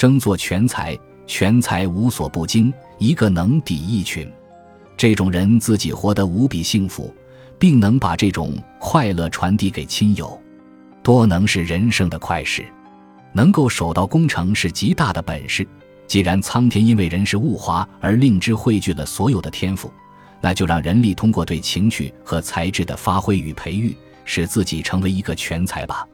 争做全才，全才无所不精，一个能抵一群，这种人自己活得无比幸福，并能把这种快乐传递给亲友。多能是人生的快事，能够守到功成是极大的本事。既然苍天因为人是物华而令之汇聚了所有的天赋，那就让人力通过对情趣和才智的发挥与培育，使自己成为一个全才吧。